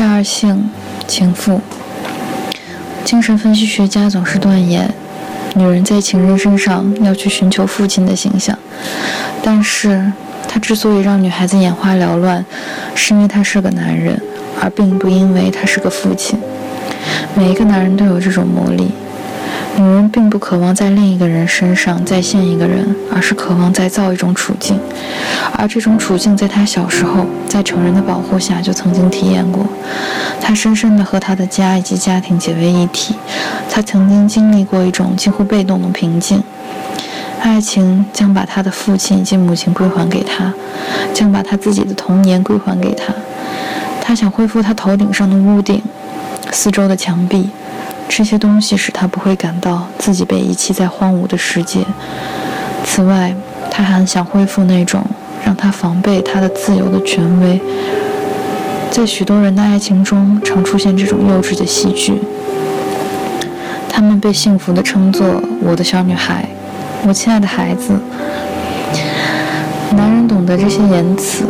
第二性，情妇。精神分析学家总是断言，女人在情人身上要去寻求父亲的形象。但是，他之所以让女孩子眼花缭乱，是因为他是个男人，而并不因为他是个父亲。每一个男人都有这种魔力。女人并不渴望在另一个人身上再现一个人，而是渴望再造一种处境，而这种处境在她小时候在成人的保护下就曾经体验过。她深深地和她的家以及家庭结为一体。她曾经经历过一种几乎被动的平静。爱情将把她的父亲以及母亲归还给她，将把她自己的童年归还给她。她想恢复她头顶上的屋顶，四周的墙壁。这些东西使他不会感到自己被遗弃在荒芜的世界。此外，他还想恢复那种让他防备他的自由的权威。在许多人的爱情中，常出现这种幼稚的戏剧。他们被幸福地称作“我的小女孩”，“我亲爱的孩子”。男人懂得这些言辞。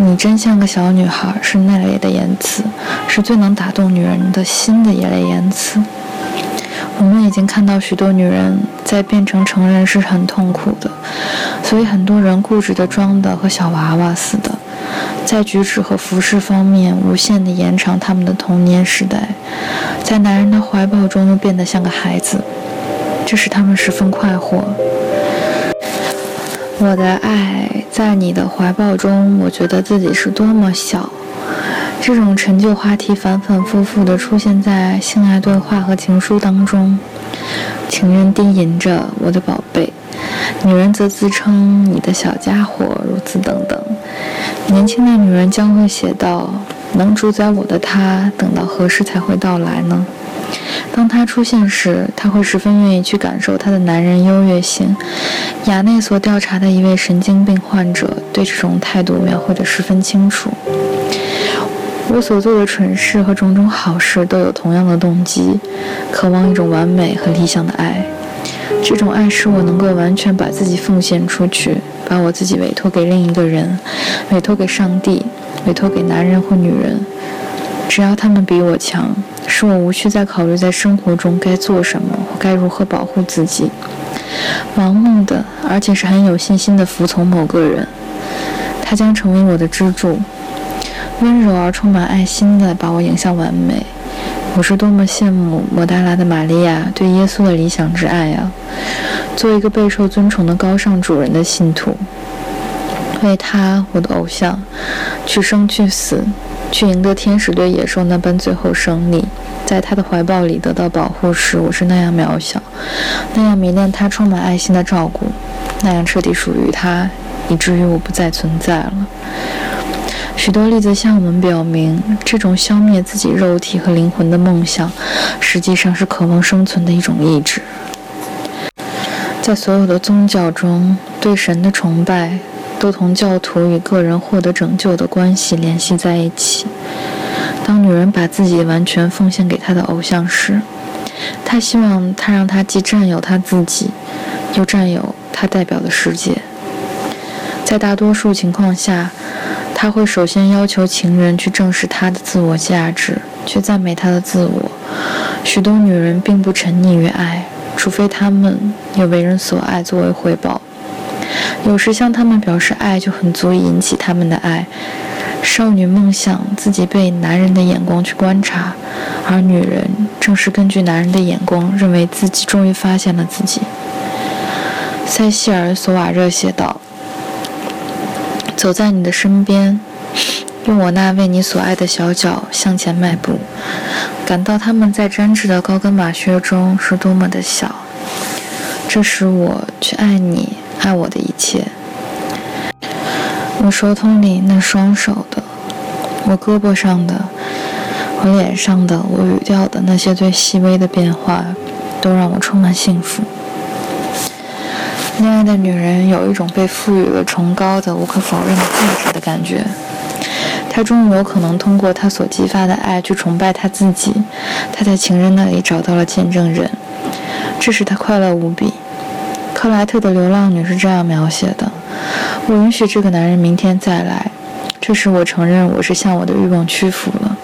你真像个小女孩，是那类的言辞，是最能打动女人的心的一类言辞。我们已经看到许多女人在变成成人是很痛苦的，所以很多人固执的装的和小娃娃似的，在举止和服饰方面无限的延长他们的童年时代，在男人的怀抱中又变得像个孩子，这使他们十分快活。我的爱在你的怀抱中，我觉得自己是多么小。这种陈旧话题反反复复地出现在性爱对话和情书当中。情人低吟着“我的宝贝”，女人则自称“你的小家伙”，如此等等。年轻的女人将会写道：“能主宰我的他，等到何时才会到来呢？”当他出现时，他会十分愿意去感受他的男人优越性。雅内所调查的一位神经病患者对这种态度描绘得十分清楚。我所做的蠢事和种种好事都有同样的动机，渴望一种完美和理想的爱。这种爱使我能够完全把自己奉献出去，把我自己委托给另一个人，委托给上帝，委托给男人或女人。只要他们比我强，使我无需再考虑在生活中该做什么或该如何保护自己，盲目的，而且是很有信心的服从某个人，他将成为我的支柱，温柔而充满爱心的把我引向完美。我是多么羡慕摩达拉的玛利亚对耶稣的理想之爱啊！做一个备受尊崇的高尚主人的信徒，为他，我的偶像，去生去死。去赢得天使对野兽那般最后胜利，在他的怀抱里得到保护时，我是那样渺小，那样迷恋他充满爱心的照顾，那样彻底属于他，以至于我不再存在了。许多例子向我们表明，这种消灭自己肉体和灵魂的梦想，实际上是渴望生存的一种意志。在所有的宗教中，对神的崇拜。都同教徒与个人获得拯救的关系联系在一起。当女人把自己完全奉献给她的偶像时，她希望他让她既占有她自己，又占有她代表的世界。在大多数情况下，他会首先要求情人去正视她的自我价值，去赞美她的自我。许多女人并不沉溺于爱，除非她们有为人所爱作为回报。有时向他们表示爱就很足以引起他们的爱。少女梦想自己被男人的眼光去观察，而女人正是根据男人的眼光，认为自己终于发现了自己。塞西尔·索瓦热写道：“走在你的身边，用我那为你所爱的小脚向前迈步，感到他们在粘制的高跟马靴中是多么的小。这使我去爱你。”爱我的一切。我手筒里那双手的，我胳膊上的，我脸上的，我语调的那些最细微的变化，都让我充满幸福。恋爱的女人有一种被赋予了崇高的、无可否认的价值的感觉。她终于有可能通过她所激发的爱去崇拜她自己。她在情人那里找到了见证人，这使她快乐无比。克莱特的流浪女是这样描写的：“我允许这个男人明天再来，这时我承认我是向我的欲望屈服了。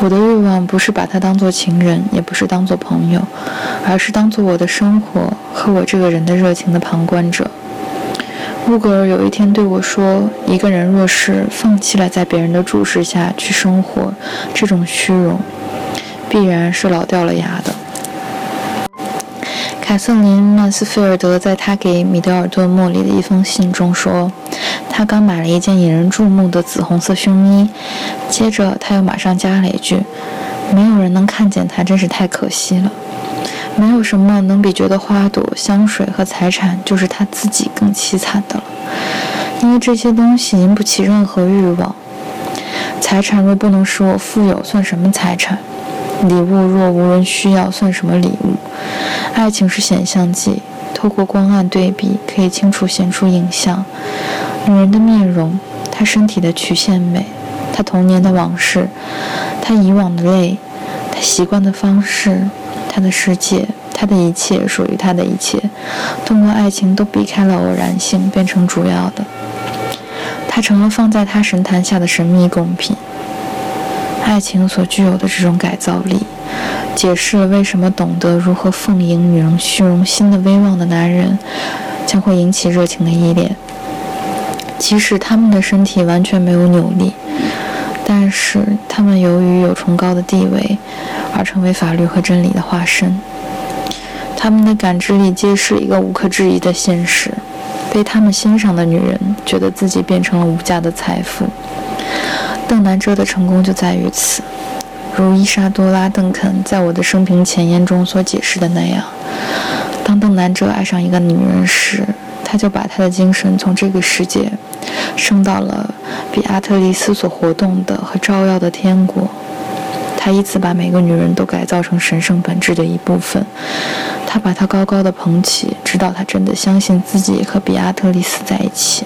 我的欲望不是把他当做情人，也不是当做朋友，而是当做我的生活和我这个人的热情的旁观者。”乌格尔有一天对我说：“一个人若是放弃了在别人的注视下去生活，这种虚荣，必然是老掉了牙的。”凯瑟琳·曼斯菲尔德在他给米德尔顿·莫里的一封信中说：“他刚买了一件引人注目的紫红色胸衣。”接着他又马上加了一句：“没有人能看见他，真是太可惜了。”没有什么能比觉得花朵、香水和财产就是他自己更凄惨的了，因为这些东西引不起任何欲望。财产若不能使我富有，算什么财产？礼物若无人需要，算什么礼物？爱情是显像剂，透过光暗对比，可以清楚显出影像。女人的面容，她身体的曲线美，她童年的往事，她以往的泪，她习惯的方式。她的世界，她的一切属于她的一切，通过爱情都避开了偶然性，变成主要的。他成了放在他神坛下的神秘贡品。爱情所具有的这种改造力，解释了为什么懂得如何奉迎女人虚荣心的威望的男人，将会引起热情的依恋，即使他们的身体完全没有扭力。但是他们由于有崇高的地位，而成为法律和真理的化身。他们的感知力揭示一个无可置疑的现实：被他们欣赏的女人觉得自己变成了无价的财富。邓南遮的成功就在于此，如伊莎多拉·邓肯在我的生平前言中所解释的那样：当邓南遮爱上一个女人时，他就把他的精神从这个世界升到了比阿特丽斯所活动的和照耀的天国。他以此把每个女人都改造成神圣本质的一部分。他把她高高的捧起，直到他真的相信自己和比阿特丽斯在一起。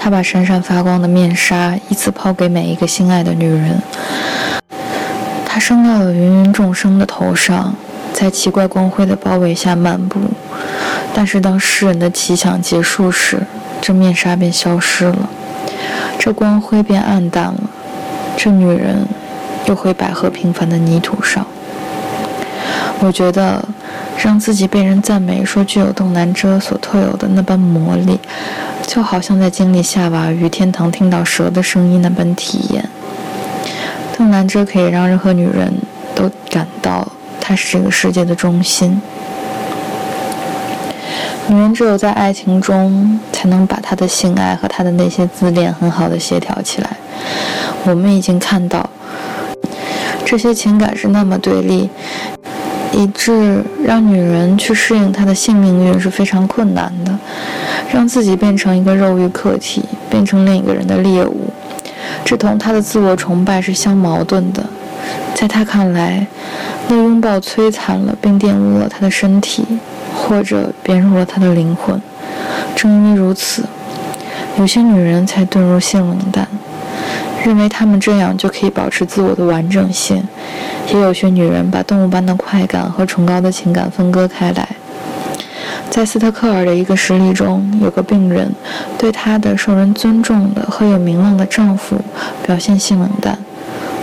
他把闪闪发光的面纱依次抛给每一个心爱的女人。他升到了芸芸众生的头上，在奇怪光辉的包围下漫步。但是当诗人的奇想结束时，这面纱便消失了，这光辉便暗淡了，这女人又回百合平凡的泥土上。我觉得，让自己被人赞美说具有邓南遮所特有的那般魔力，就好像在经历夏娃于天堂听到蛇的声音那般体验。邓南遮可以让任何女人都感到她是这个世界的中心。女人只有在爱情中，才能把她的性爱和她的那些自恋很好的协调起来。我们已经看到，这些情感是那么对立，以致让女人去适应她的性命运是非常困难的。让自己变成一个肉欲客体，变成另一个人的猎物，这同她的自我崇拜是相矛盾的。在她看来，那拥抱摧残了并玷污了她的身体。或者编入了他的灵魂。正因为如此，有些女人才遁入性冷淡，认为她们这样就可以保持自我的完整性。也有些女人把动物般的快感和崇高的情感分割开来。在斯特克尔的一个实例中，有个病人对她的受人尊重的和有名望的丈夫表现性冷淡。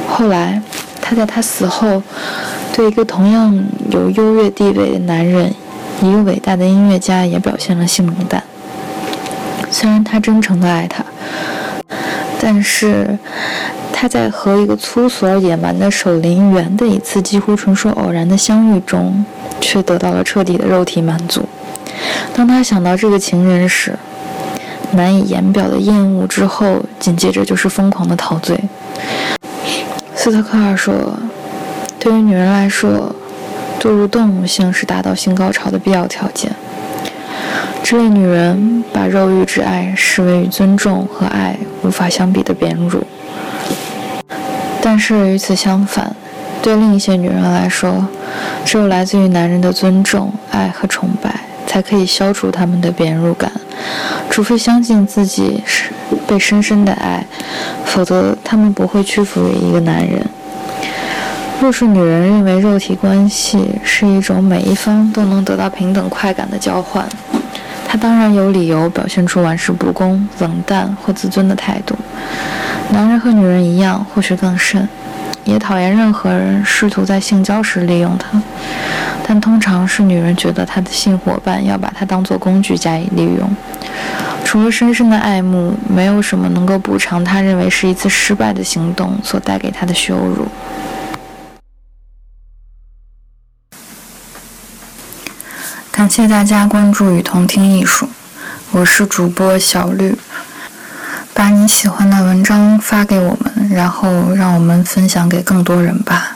后来，她在她死后，对一个同样有优越地位的男人。一个伟大的音乐家也表现了性冷淡。虽然他真诚地爱她，但是他在和一个粗俗而野蛮的守林员的一次几乎纯属偶然的相遇中，却得到了彻底的肉体满足。当他想到这个情人时，难以言表的厌恶之后，紧接着就是疯狂的陶醉。斯特克尔说：“对于女人来说。”堕入动物性是达到性高潮的必要条件。这类女人把肉欲之爱视为与尊重和爱无法相比的贬辱。但是与此相反，对另一些女人来说，只有来自于男人的尊重、爱和崇拜，才可以消除他们的贬入感。除非相信自己是被深深的爱，否则他们不会屈服于一个男人。若是女人认为肉体关系是一种每一方都能得到平等快感的交换，她当然有理由表现出玩世不恭、冷淡或自尊的态度。男人和女人一样，或许更甚，也讨厌任何人试图在性交时利用她。但通常是女人觉得她的性伙伴要把她当作工具加以利用。除了深深的爱慕，没有什么能够补偿她认为是一次失败的行动所带给她的羞辱。感谢大家关注与同听艺术，我是主播小绿。把你喜欢的文章发给我们，然后让我们分享给更多人吧。